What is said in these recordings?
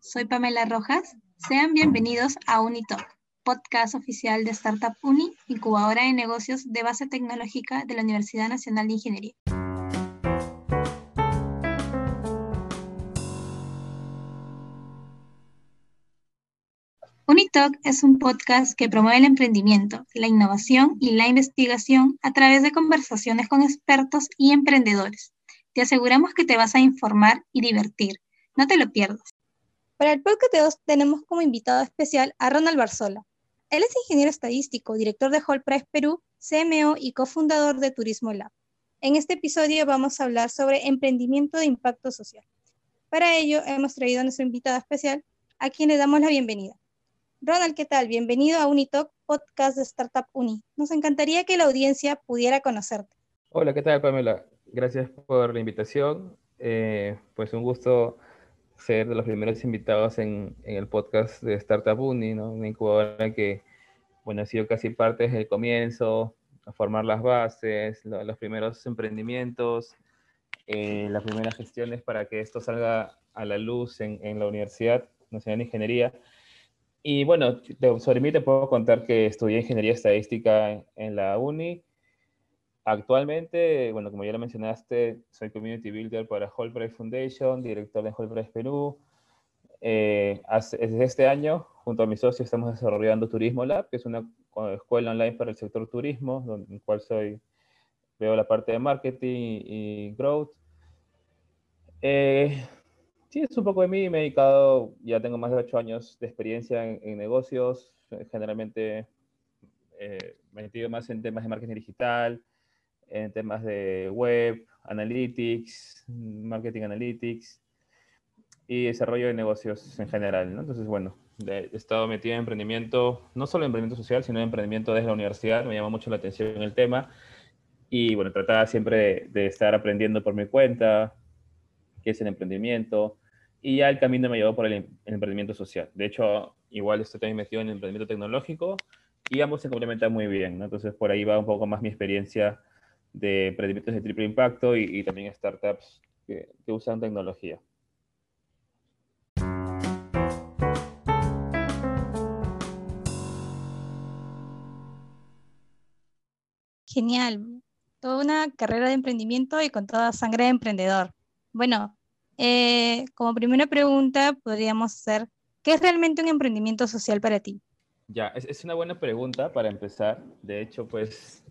soy Pamela Rojas. Sean bienvenidos a Unitalk, podcast oficial de Startup Uni, incubadora de negocios de base tecnológica de la Universidad Nacional de Ingeniería. Unitalk es un podcast que promueve el emprendimiento, la innovación y la investigación a través de conversaciones con expertos y emprendedores. Te aseguramos que te vas a informar y divertir. No te lo pierdas. Para el podcast de tenemos como invitado especial a Ronald Barzola. Él es ingeniero estadístico, director de Price Perú, CMO y cofundador de Turismo Lab. En este episodio vamos a hablar sobre emprendimiento de impacto social. Para ello hemos traído a nuestro invitado especial, a quien le damos la bienvenida. Ronald, ¿qué tal? Bienvenido a Unitalk, podcast de Startup Uni. Nos encantaría que la audiencia pudiera conocerte. Hola, ¿qué tal, Pamela? Gracias por la invitación. Eh, pues un gusto ser de los primeros invitados en, el podcast de Startup Uni, ¿no? una incubadora que bueno, ha sido casi parte desde el comienzo, a formar las bases, los primeros emprendimientos, eh, las primeras gestiones para que esto salga a la luz en, en la Universidad Nacional de Ingeniería. Y bueno, sobre mí te puedo contar que estudié Ingeniería Estadística en la UNI Actualmente, bueno, como ya lo mencionaste, soy Community Builder para Price Foundation, director de Price Perú. Eh, desde este año, junto a mi socio, estamos desarrollando Turismo Lab, que es una escuela online para el sector turismo, en el cual soy, veo la parte de marketing y, growth. Eh, sí, es un poco de mí, me he dedicado, ya tengo más de ocho años de experiencia en, negocios, generalmente eh, me he metido más en temas de marketing digital, en temas de web, analytics, marketing analytics y desarrollo de negocios en general. ¿no? Entonces, bueno, he estado metido en emprendimiento, no solo en emprendimiento social, sino en emprendimiento desde la universidad. Me llama mucho la atención el tema. Y bueno, trataba siempre de, estar aprendiendo por mi cuenta, qué es el emprendimiento. Y ya el camino me llevó por el, el emprendimiento social. De hecho, igual estoy también metido en el emprendimiento tecnológico y ambos se complementan muy bien. ¿no? Entonces, por ahí va un poco más mi experiencia de emprendimientos de triple impacto y, también startups que, usan tecnología. Genial. Toda una carrera de emprendimiento y con toda sangre de emprendedor. Bueno, eh, como primera pregunta podríamos hacer, ¿qué es realmente un emprendimiento social para ti? Ya, es, es una buena pregunta para empezar. De hecho, pues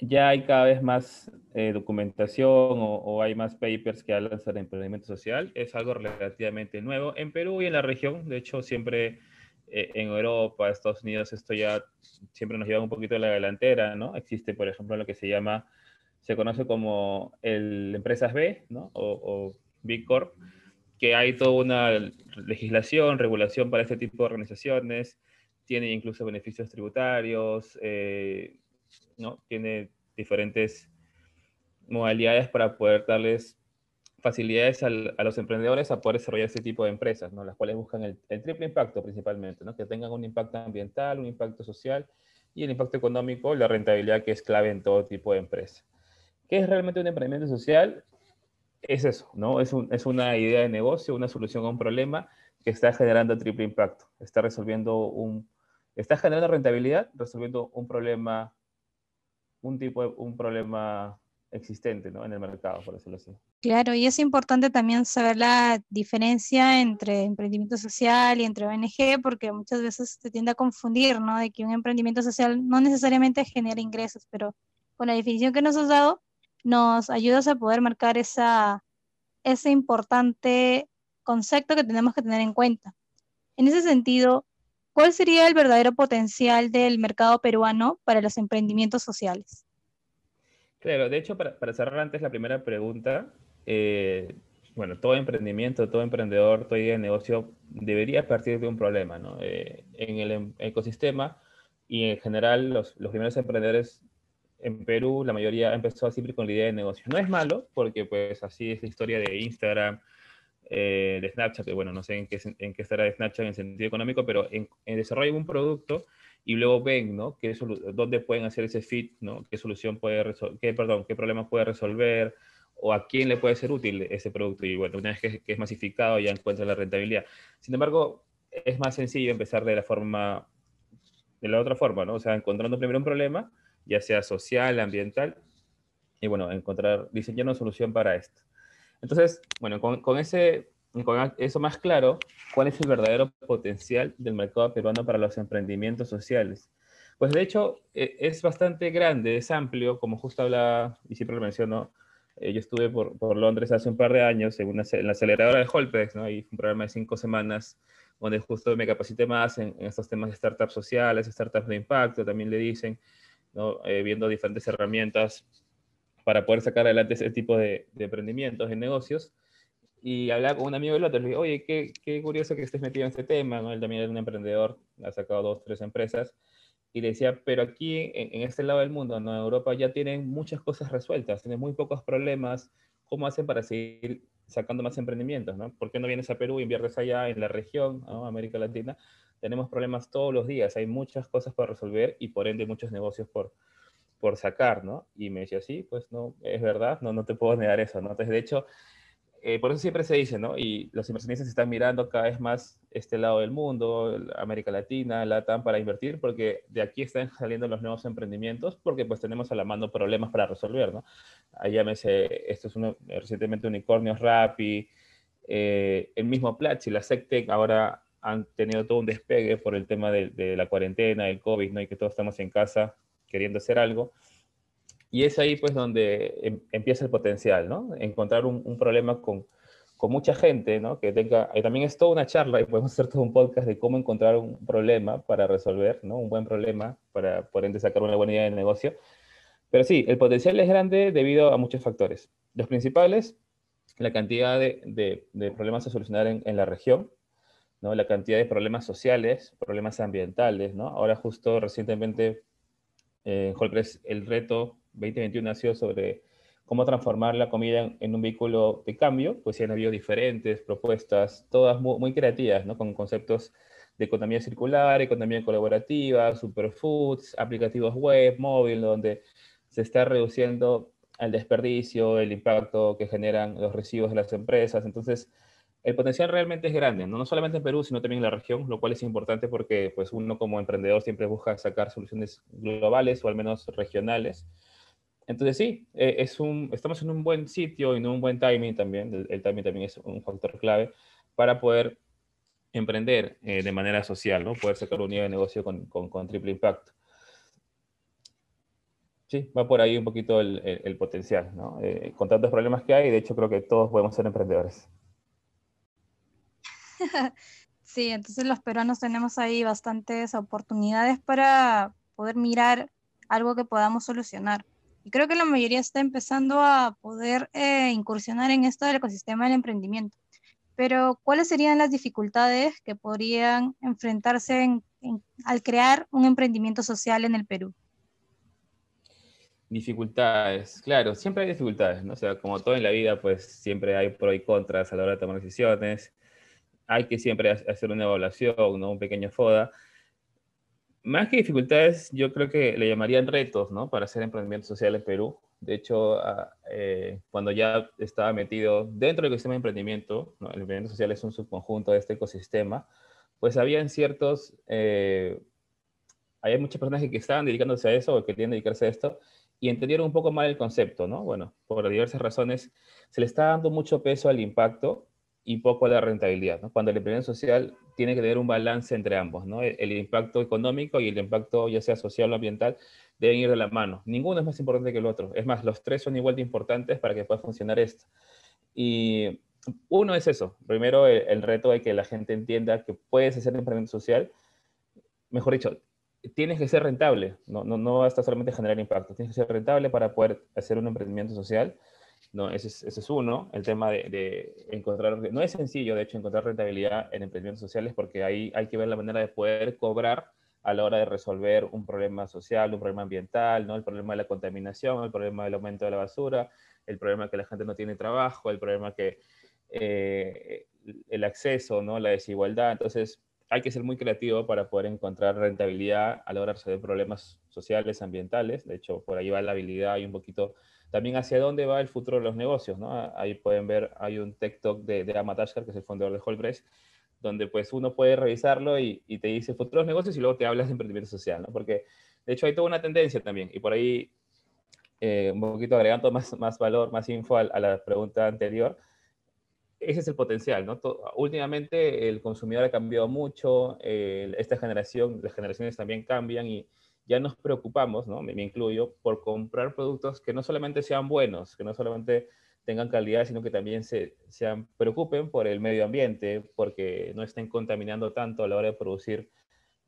ya hay cada vez más eh, documentación o, hay más papers que hablan sobre emprendimiento social. Es algo relativamente nuevo en Perú y en la región. De hecho, siempre eh, en Europa, Estados Unidos, esto ya siempre nos lleva un poquito de la delantera, ¿no? Existe, por ejemplo, lo que se llama, se conoce como el Empresas B, ¿no? O, o Big Corp, que hay toda una legislación, regulación para este tipo de organizaciones, tiene incluso beneficios tributarios, eh, ¿no? Tiene diferentes modalidades para poder darles facilidades a los emprendedores a poder desarrollar este tipo de empresas, ¿no? las cuales buscan el, triple impacto principalmente, ¿no? que tengan un impacto ambiental, un impacto social y el impacto económico, la rentabilidad que es clave en todo tipo de empresa. ¿Qué es realmente un emprendimiento social? Es eso, ¿no? Es, es una idea de negocio, una solución a un problema que está generando triple impacto, está resolviendo un, está generando rentabilidad, resolviendo un problema un tipo de, un problema existente ¿no? en el mercado, por decirlo así. Claro, y es importante también saber la diferencia entre emprendimiento social y entre ONG, porque muchas veces se tiende a confundir, ¿no? De que un emprendimiento social no necesariamente genera ingresos, pero con la definición que nos has dado, nos ayudas a poder marcar esa, ese importante concepto que tenemos que tener en cuenta. En ese sentido, ¿Cuál sería el verdadero potencial del mercado peruano para los emprendimientos sociales? Claro, de hecho, para, cerrar antes la primera pregunta, eh, bueno, todo emprendimiento, todo emprendedor, todo idea de negocio debería partir de un problema, ¿no? Eh, en el em, ecosistema y en general los, los, primeros emprendedores en Perú, la mayoría empezó siempre con la idea de negocio. No es malo, porque pues así es la historia de Instagram, eh, de Snapchat, que bueno, no sé en qué, en qué estará Snapchat en el sentido económico, pero en, en desarrollan un producto y luego ven, ¿no? Qué dónde pueden hacer ese fit, ¿no? ¿Qué solución puede resolver, qué, perdón, qué problema puede resolver o a quién le puede ser útil ese producto. Y bueno, una vez que, es masificado ya encuentra la rentabilidad. Sin embargo, es más sencillo empezar de la forma, de la otra forma, ¿no? O sea, encontrando primero un problema, ya sea social, ambiental, y bueno, encontrar, diseñar una solución para esto. Entonces, bueno, con, ese con eso más claro, cuál es el verdadero potencial del mercado peruano para los emprendimientos sociales. Pues de hecho e, es bastante grande, es amplio, como justo habla y siempre lo menciono, eh, yo estuve por, Londres hace un par de años en, una, en la aceleradora de Holpex, ¿no? Y un programa de cinco semanas donde justo me capacité más en, estos temas de startups sociales, startups de impacto, también le dicen, ¿no? Eh, viendo diferentes herramientas para poder sacar adelante ese tipo de, de emprendimientos, de negocios. Y hablaba con un amigo del otro, le dije, oye, qué, curioso que estés metido en este tema, ¿no? Él también es un emprendedor, ha sacado dos, tres empresas, y decía, pero aquí en, este lado del mundo, en Europa ya tienen muchas cosas resueltas, tienen muy pocos problemas, ¿cómo hacen para seguir sacando más emprendimientos? ¿no? ¿Por qué no vienes a Perú, inviertes allá en la región. América Latina? Tenemos problemas todos los días, hay muchas cosas por resolver y por ende muchos negocios por, por sacar, ¿no? Y me decía, sí, pues no, es verdad, no, no te puedo negar eso, ¿no? Entonces, de hecho, eh, por eso siempre se dice, ¿no? Y los inversionistas están mirando cada vez más este lado del mundo, América Latina, LATAM, para invertir, porque de aquí están saliendo los nuevos emprendimientos, porque pues tenemos a la mano problemas para resolver, ¿no? Ahí llámese, esto es uno, recientemente Unicornios Rappi, eh, el mismo Platzi, la SecTech, ahora han tenido todo un despegue por el tema de, de la cuarentena, el COVID, ¿no? Y que todos estamos en casa queriendo hacer algo. Y es ahí pues donde em, empieza el potencial, ¿no? Encontrar un, problema con, con, mucha gente, ¿no? Que tenga, y también es toda una charla y podemos hacer todo un podcast de cómo encontrar un problema para resolver, ¿no? Un buen problema para, por ende, sacar una buena idea de negocio. Pero sí, el potencial es grande debido a muchos factores. Los principales, la cantidad de, de, problemas a solucionar en, la región, ¿no? La cantidad de problemas sociales, problemas ambientales, ¿no? Ahora justo recientemente eh, el reto 2021 ha sido sobre cómo transformar la comida en, un vehículo de cambio, pues sí han habido diferentes propuestas, todas muy, creativas, ¿no? Con conceptos de economía circular, economía colaborativa, superfoods, aplicativos web, móvil, donde se está reduciendo el desperdicio, el impacto que generan los residuos de las empresas. Entonces, el potencial realmente es grande, ¿no? no solamente en Perú, sino también en la región, lo cual es importante porque pues, uno como emprendedor siempre busca sacar soluciones globales o al menos regionales. Entonces sí, eh, es un, estamos en un buen sitio y en un buen timing también, el, timing también es un factor clave para poder emprender eh, de manera social, ¿no? poder sacar un nivel de negocio con, con, triple impacto. Sí, va por ahí un poquito el, el, potencial, ¿no? Eh, con tantos problemas que hay, de hecho creo que todos podemos ser emprendedores. Sí, entonces los peruanos tenemos ahí bastantes oportunidades para poder mirar algo que podamos solucionar. Y creo que la mayoría está empezando a poder eh, incursionar en esto del ecosistema del emprendimiento. Pero, ¿cuáles serían las dificultades que podrían enfrentarse al crear un emprendimiento social en el Perú? Dificultades, claro, siempre hay dificultades, ¿no? O sea, como todo en la vida, pues siempre hay pro y contras a la hora de tomar decisiones hay que siempre hacer una evaluación, ¿no? Un pequeño FODA. Más que dificultades, yo creo que le llamarían retos, ¿no? Para hacer emprendimiento social en Perú. De hecho, ah, eh, cuando ya estaba metido dentro del ecosistema de emprendimiento, ¿no? el emprendimiento social es un subconjunto de este ecosistema, pues habían ciertos, eh, hay muchas personas que, estaban dedicándose a eso o que querían dedicarse a esto y entendieron un poco mal el concepto, ¿no? Bueno, por diversas razones, se le está dando mucho peso al impacto y poco la rentabilidad. ¿no? Cuando el emprendimiento social tiene que tener un balance entre ambos. ¿no? El, impacto económico y el impacto, ya sea social o ambiental, deben ir de la mano. Ninguno es más importante que el otro. Es más, los tres son igual de importantes para que pueda funcionar esto. Y uno es eso. Primero, el, reto de que la gente entienda que puedes hacer emprendimiento social. Mejor dicho, tienes que ser rentable. No, no, no basta solamente generar impacto. Tienes que ser rentable para poder hacer un emprendimiento social ¿no? Ese es, ese es uno, el tema de, encontrar, no es sencillo, de hecho, encontrar rentabilidad en emprendimientos sociales porque ahí hay que ver la manera de poder cobrar a la hora de resolver un problema social, un problema ambiental, ¿no? el problema de la contaminación, el problema del aumento de la basura, el problema que la gente no tiene trabajo, el problema que eh, el acceso, ¿no? la desigualdad. Entonces, hay que ser muy creativo para poder encontrar rentabilidad a la de problemas sociales, ambientales. De hecho, por ahí va la habilidad y un poquito también hacia dónde va el futuro de los negocios. ¿no? Ahí pueden ver, hay un talk de, de Amatashkar, que es el fundador de Holpress, donde pues uno puede revisarlo y, te dice futuros negocios y luego te hablas de emprendimiento social, ¿no? Porque de hecho hay toda una tendencia también y por ahí eh, un poquito agregando más, valor, más info a la pregunta anterior, ese es el potencial, ¿no? últimamente el consumidor ha cambiado mucho, esta generación, las generaciones también cambian y ya nos preocupamos, ¿no? Me, incluyo, por comprar productos que no solamente sean buenos, que no solamente tengan calidad, sino que también se sean, preocupen por el medio ambiente, porque no estén contaminando tanto a la hora de producir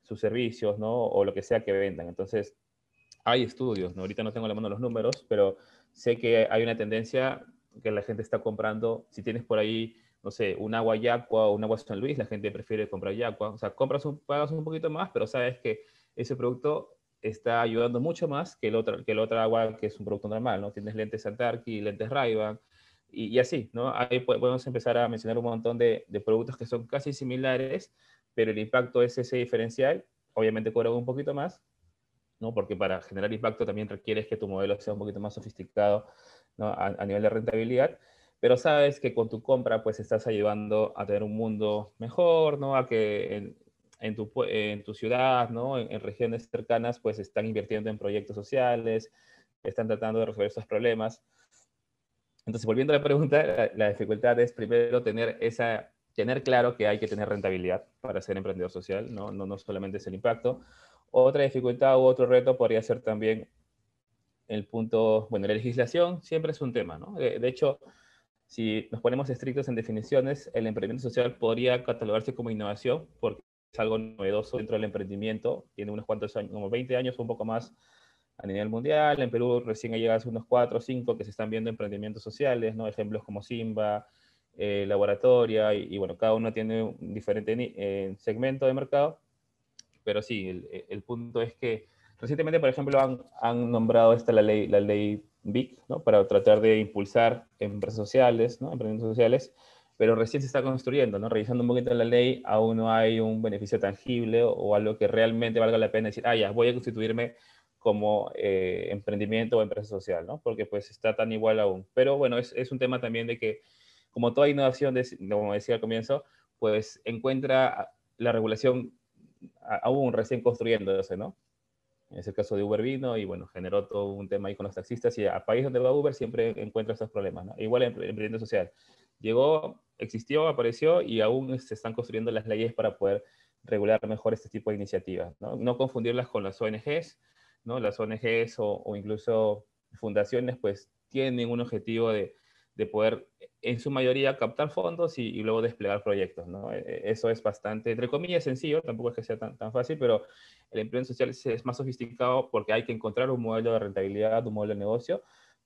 sus servicios, ¿no? O lo que sea que vendan. Entonces, hay estudios, ¿no? Ahorita no tengo la mano los números, pero sé que hay una tendencia que la gente está comprando. Si tienes por ahí, no sé, un agua Yacua o un agua San Luis, la gente prefiere comprar Yacua. O sea, compras un, pagas un poquito más, pero sabes que ese producto está ayudando mucho más que el otro, que el otro agua que es un producto normal, ¿no? Tienes lentes Antarki, lentes ray y, y, así, ¿no? Ahí podemos empezar a mencionar un montón de, de, productos que son casi similares, pero el impacto es ese diferencial. Obviamente cobran un poquito más, ¿no? Porque para generar impacto también requieres que tu modelo sea un poquito más sofisticado ¿no? a, nivel de rentabilidad, pero sabes que con tu compra pues estás ayudando a tener un mundo mejor, ¿no? A que en, en, tu, en tu, ciudad, ¿no? En, en, regiones cercanas pues están invirtiendo en proyectos sociales, están tratando de resolver esos problemas. Entonces, volviendo a la pregunta, la, la dificultad es primero tener esa tener claro que hay que tener rentabilidad para ser emprendedor social, ¿no? No, no solamente es el impacto. Otra dificultad u otro reto podría ser también el punto, bueno, la legislación siempre es un tema, ¿no? De, de, hecho, si nos ponemos estrictos en definiciones, el emprendimiento social podría catalogarse como innovación porque es algo novedoso dentro del emprendimiento, tiene unos cuantos años, como 20 años un poco más a nivel mundial, en Perú recién ha llegado unos 4 o 5 que se están viendo emprendimientos sociales, ¿no? Ejemplos como Simba, eh, Laboratoria, y, y, bueno, cada uno tiene un diferente eh, segmento de mercado, pero sí, el, el, punto es que recientemente, por ejemplo, han, han nombrado esta la ley, la ley BIC, ¿no? Para tratar de impulsar empresas sociales, ¿no? Emprendimientos sociales, pero recién se está construyendo, ¿no? Revisando un poquito la ley, aún no hay un beneficio tangible o, algo que realmente valga la pena decir, ah, ya, voy a constituirme como eh, emprendimiento o empresa social, ¿no? Porque pues está tan igual aún. Pero bueno, es, es un tema también de que, como toda innovación, de, como decía al comienzo, pues encuentra la regulación aún recién construyéndose, ¿no? En ese caso de Uber vino y bueno, generó todo un tema ahí con los taxistas y a país donde va Uber siempre encuentra estos problemas, ¿no? Igual en emprendimiento social. Llegó, existió, apareció y aún se están construyendo las leyes para poder regular mejor este tipo de iniciativas, ¿no? No confundirlas con las ONGs, ¿no? Las ONGs o, o incluso fundaciones pues tienen un objetivo de, de poder en su mayoría captar fondos y, luego desplegar proyectos. ¿no? Eso es bastante, entre comillas, sencillo, tampoco es que sea tan, tan fácil, pero el empleo social es, más sofisticado porque hay que encontrar un modelo de rentabilidad, un modelo de negocio,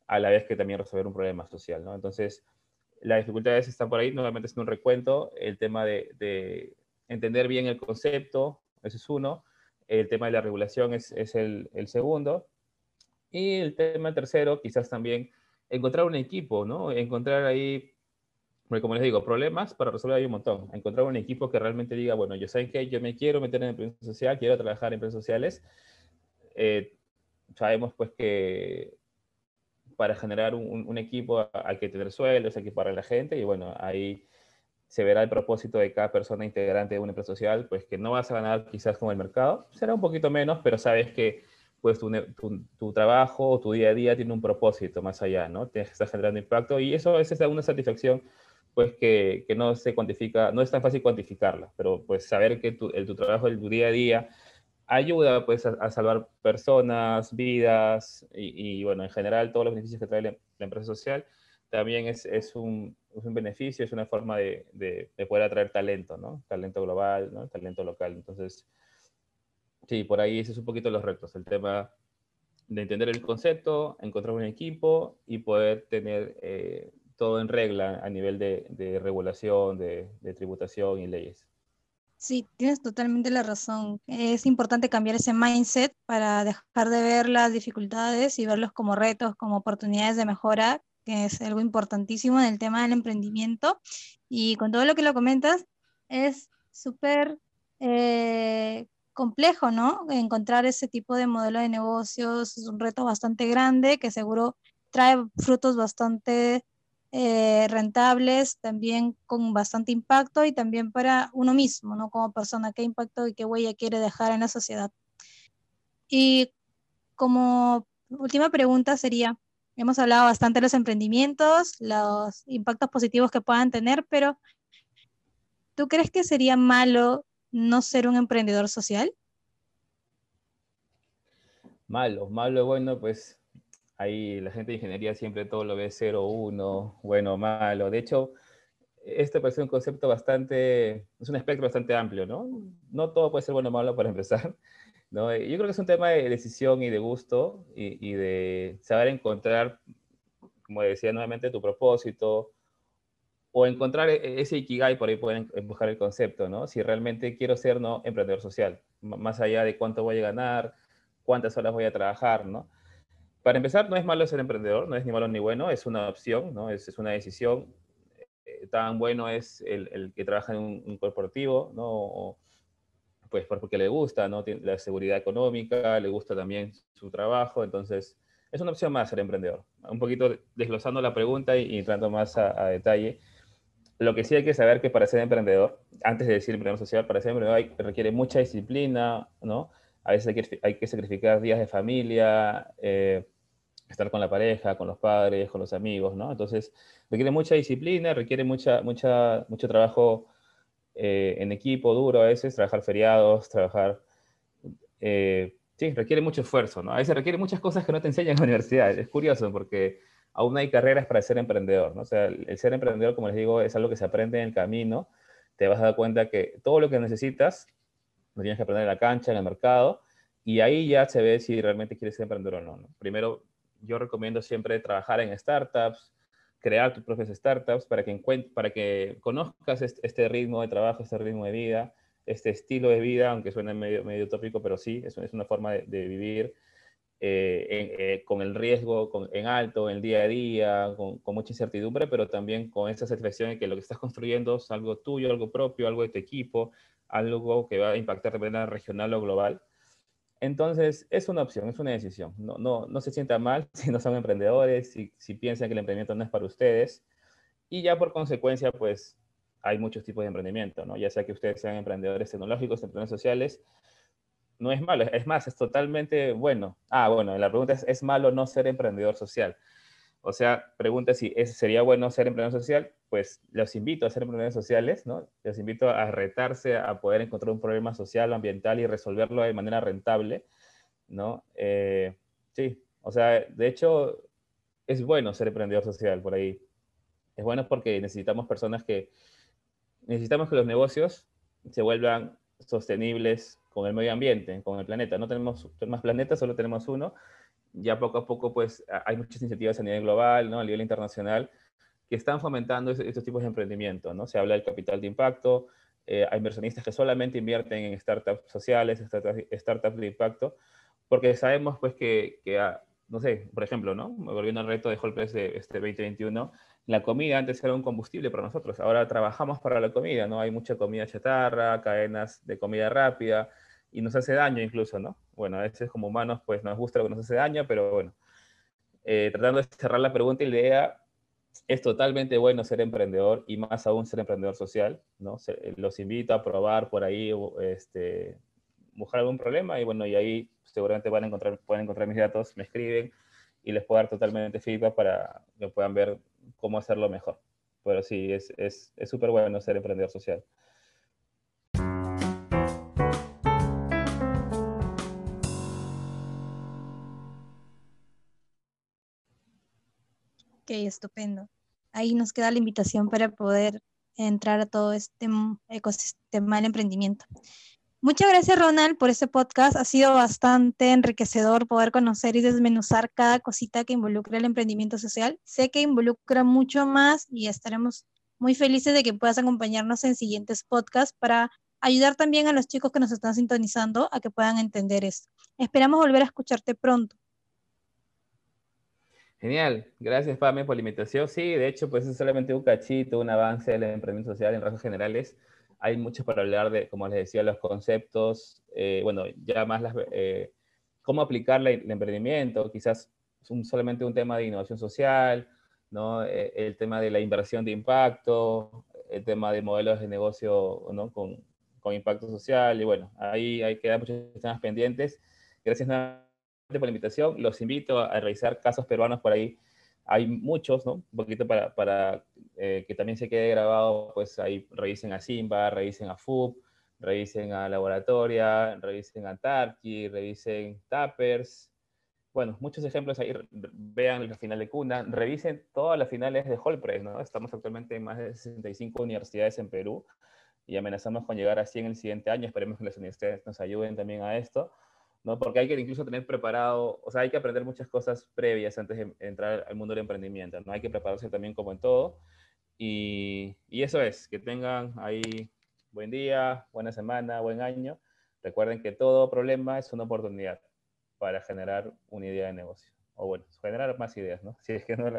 a la vez que también resolver un problema social. ¿no? Entonces, las dificultades están por ahí, nuevamente es un recuento, el tema de, de entender bien el concepto, ese es uno, el tema de la regulación es, es el segundo, y el tema tercero, quizás también encontrar un equipo, ¿no? Encontrar ahí, como les digo, problemas para resolver hay un montón. Encontrar un equipo que realmente diga, bueno, yo sé que yo me quiero meter en empresa social, quiero trabajar en empresas sociales. Eh, sabemos pues que para generar un, un, equipo hay que tener sueldos, hay que pagar a la gente y bueno, ahí se verá el propósito de cada persona integrante de una empresa social, pues que no vas a ganar quizás como el mercado, será un poquito menos, pero sabes que pues tu, tu, tu, trabajo, tu día a día tiene un propósito más allá, ¿no? Te está generando impacto y eso a veces da una satisfacción pues que, que, no se cuantifica, no es tan fácil cuantificarla, pero pues saber que tu, el, tu trabajo, el tu día a día, ayuda pues a, a salvar personas, vidas y, y, bueno, en general todos los beneficios que trae la, la empresa social, también es, es, un, es, un, beneficio, es una forma de, de, de, poder atraer talento, ¿no? Talento global, ¿no? Talento local. Entonces, Sí, por ahí ese es un poquito los retos, el tema de entender el concepto, encontrar un equipo y poder tener eh, todo en regla a nivel de, de regulación, de, de, tributación y leyes. Sí, tienes totalmente la razón. Es importante cambiar ese mindset para dejar de ver las dificultades y verlos como retos, como oportunidades de mejora, que es algo importantísimo en el tema del emprendimiento. Y con todo lo que lo comentas, es súper eh, complejo, ¿no? Encontrar ese tipo de modelo de negocios es un reto bastante grande que seguro trae frutos bastante eh, rentables, también con bastante impacto y también para uno mismo, ¿no? Como persona, qué impacto y qué huella quiere dejar en la sociedad. Y como última pregunta sería, hemos hablado bastante de los emprendimientos, los impactos positivos que puedan tener, pero ¿tú crees que sería malo no ser un emprendedor social? Malo, malo, bueno, pues ahí la gente de ingeniería siempre todo lo ve 0, 1, bueno, malo. De hecho, este parece un concepto bastante, es un espectro bastante amplio, ¿no? No todo puede ser bueno o malo para empezar. ¿no? Yo creo que es un tema de decisión y de gusto y, y de saber encontrar, como decía nuevamente, tu propósito, o encontrar e-, ese ikigai, por ahí pueden empujar el concepto, ¿no? Si realmente quiero ser, ¿no? Emprendedor social, más allá de cuánto voy a ganar, cuántas horas voy a trabajar, ¿no? Para empezar, no es malo ser emprendedor, no es ni malo ni bueno, es una opción, ¿no? Es, es una decisión. Eh, tan bueno es el, el, que trabaja en un, corporativo, ¿no? Pues porque le gusta, ¿no? Tiene la seguridad económica, le gusta también su trabajo, entonces es una opción más ser emprendedor. Un poquito desglosando la pregunta y, y entrando más a, a detalle lo que sí hay que saber que para ser emprendedor, antes de decir emprendedor social, para ser emprendedor hay, requiere mucha disciplina, ¿no? A veces hay que, hay que sacrificar días de familia, eh, estar con la pareja, con los padres, con los amigos, ¿no? Entonces, requiere mucha disciplina, requiere mucha, mucha, mucho trabajo eh, en equipo duro a veces, trabajar feriados, trabajar... Eh, sí, requiere mucho esfuerzo, ¿no? A veces requiere muchas cosas que no te enseñan en la universidad. Es curioso porque aún hay carreras para ser emprendedor, ¿no? O sea, el ser emprendedor, como les digo, es algo que se aprende en el camino. Te vas a dar cuenta que todo lo que necesitas lo tienes que aprender en la cancha, en el mercado, y ahí ya se ve si realmente quieres ser emprendedor o no. Primero, yo recomiendo siempre trabajar en startups, crear tus propias startups para que, para que conozcas este ritmo de trabajo, este ritmo de vida, este estilo de vida, aunque suene medio, medio utópico, pero sí, es, una forma de vivir eh, eh, con el riesgo en alto, en el día a día, con, mucha incertidumbre, pero también con esa satisfacción de que lo que estás construyendo es algo tuyo, algo propio, algo de tu equipo, algo que va a impactar de manera regional o global. Entonces, es una opción, es una decisión. No, no, no se sienta mal si no son emprendedores, si, si piensan que el emprendimiento no es para ustedes. Y ya por consecuencia, pues hay muchos tipos de emprendimiento, ¿no? Ya sea que ustedes sean emprendedores tecnológicos, emprendedores sociales, no es malo, es más, es totalmente bueno. Ah, bueno, la pregunta es, ¿es malo no ser emprendedor social? O sea, pregunta si sería bueno ser emprendedor social, pues los invito a ser emprendedores sociales, ¿no? Los invito a retarse a poder encontrar un problema social o ambiental y resolverlo de manera rentable, ¿no? Eh, sí, o sea, de hecho, es bueno ser emprendedor social por ahí. Es bueno porque necesitamos personas que, necesitamos que los negocios se vuelvan sostenibles con el medio ambiente, con el planeta. No tenemos más planetas, solo tenemos uno. Ya poco a poco, pues, hay muchas iniciativas a nivel global, ¿no? A nivel internacional, que están fomentando estos tipos de emprendimiento, ¿no? Se habla del capital de impacto, eh, hay inversionistas que solamente invierten en startups sociales, startups, de impacto, porque sabemos, pues, que, que ah, no sé, por ejemplo, ¿no? Volviendo al reto de Holpress de este 2021, la comida antes era un combustible para nosotros, ahora trabajamos para la comida, ¿no? Hay mucha comida chatarra, cadenas de comida rápida, y nos hace daño incluso, ¿no? Bueno, a veces como humanos pues nos gusta lo que nos hace daño, pero bueno, eh, tratando de cerrar la pregunta y la idea, es totalmente bueno ser emprendedor y más aún ser emprendedor social, ¿no? los invito a probar por ahí, este, buscar algún problema y bueno, y ahí seguramente van a encontrar, pueden encontrar mis datos, me escriben y les puedo dar totalmente feedback para que puedan ver cómo hacerlo mejor. Pero sí, es súper es, bueno ser emprendedor social. Ok, estupendo. Ahí nos queda la invitación para poder entrar a todo este ecosistema del emprendimiento. Muchas gracias, Ronald, por este podcast. Ha sido bastante enriquecedor poder conocer y desmenuzar cada cosita que involucra el emprendimiento social. Sé que involucra mucho más y estaremos muy felices de que puedas acompañarnos en siguientes podcasts para ayudar también a los chicos que nos están sintonizando a que puedan entender esto. Esperamos volver a escucharte pronto. Genial, gracias Pame por la invitación. Sí, de hecho, pues es solamente un cachito, un avance del emprendimiento social en rasgos generales. hay mucho para hablar de, como les decía, los conceptos, eh, bueno, ya más las, eh, cómo aplicar el emprendimiento, quizás un, solamente un tema de innovación social, ¿no? Eh, el tema de la inversión de impacto, el tema de modelos de negocio ¿no? con, con impacto social, y bueno, ahí hay que dar muchos temas pendientes. Gracias nuevamente por la invitación. Los invito a revisar casos peruanos por ahí. Hay muchos, ¿no? Un poquito para, para eh, que también se quede grabado, pues ahí revisen a Simba, revisen a FUB, revisen a Laboratoria, revisen a Tarki, revisen Tappers. Bueno, muchos ejemplos ahí. Vean la final de Cuna, revisen todas las finales de Hallpress, ¿no? Estamos actualmente en más de 65 universidades en Perú y amenazamos con llegar a 100 el siguiente año. Esperemos que las universidades nos ayuden también a esto. ¿No? Porque hay que incluso tener preparado, o sea, hay que aprender muchas cosas previas antes de entrar al mundo del emprendimiento, ¿no? Hay que prepararse también como en todo. Y, y eso es, que tengan ahí buen día, buena semana, buen año. Recuerden que todo problema es una oportunidad para generar una idea de negocio. O bueno, generar más ideas, ¿no? Si es que no,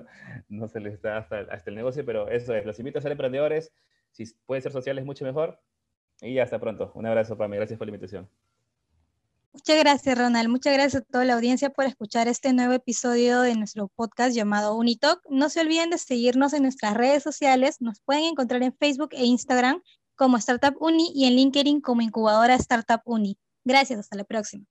no se les está hasta, hasta el negocio, pero eso es. Los invito a ser emprendedores. Si pueden ser sociales, mucho mejor. Y hasta pronto. Un abrazo, Pame. Gracias por la invitación. Muchas gracias, Ronald. Muchas gracias a toda la audiencia por escuchar este nuevo episodio de nuestro podcast llamado Unitalk. No se olviden de seguirnos en nuestras redes sociales. Nos pueden encontrar en Facebook e Instagram como Startup Uni y en LinkedIn como Incubadora Startup Uni. Gracias, hasta la próxima.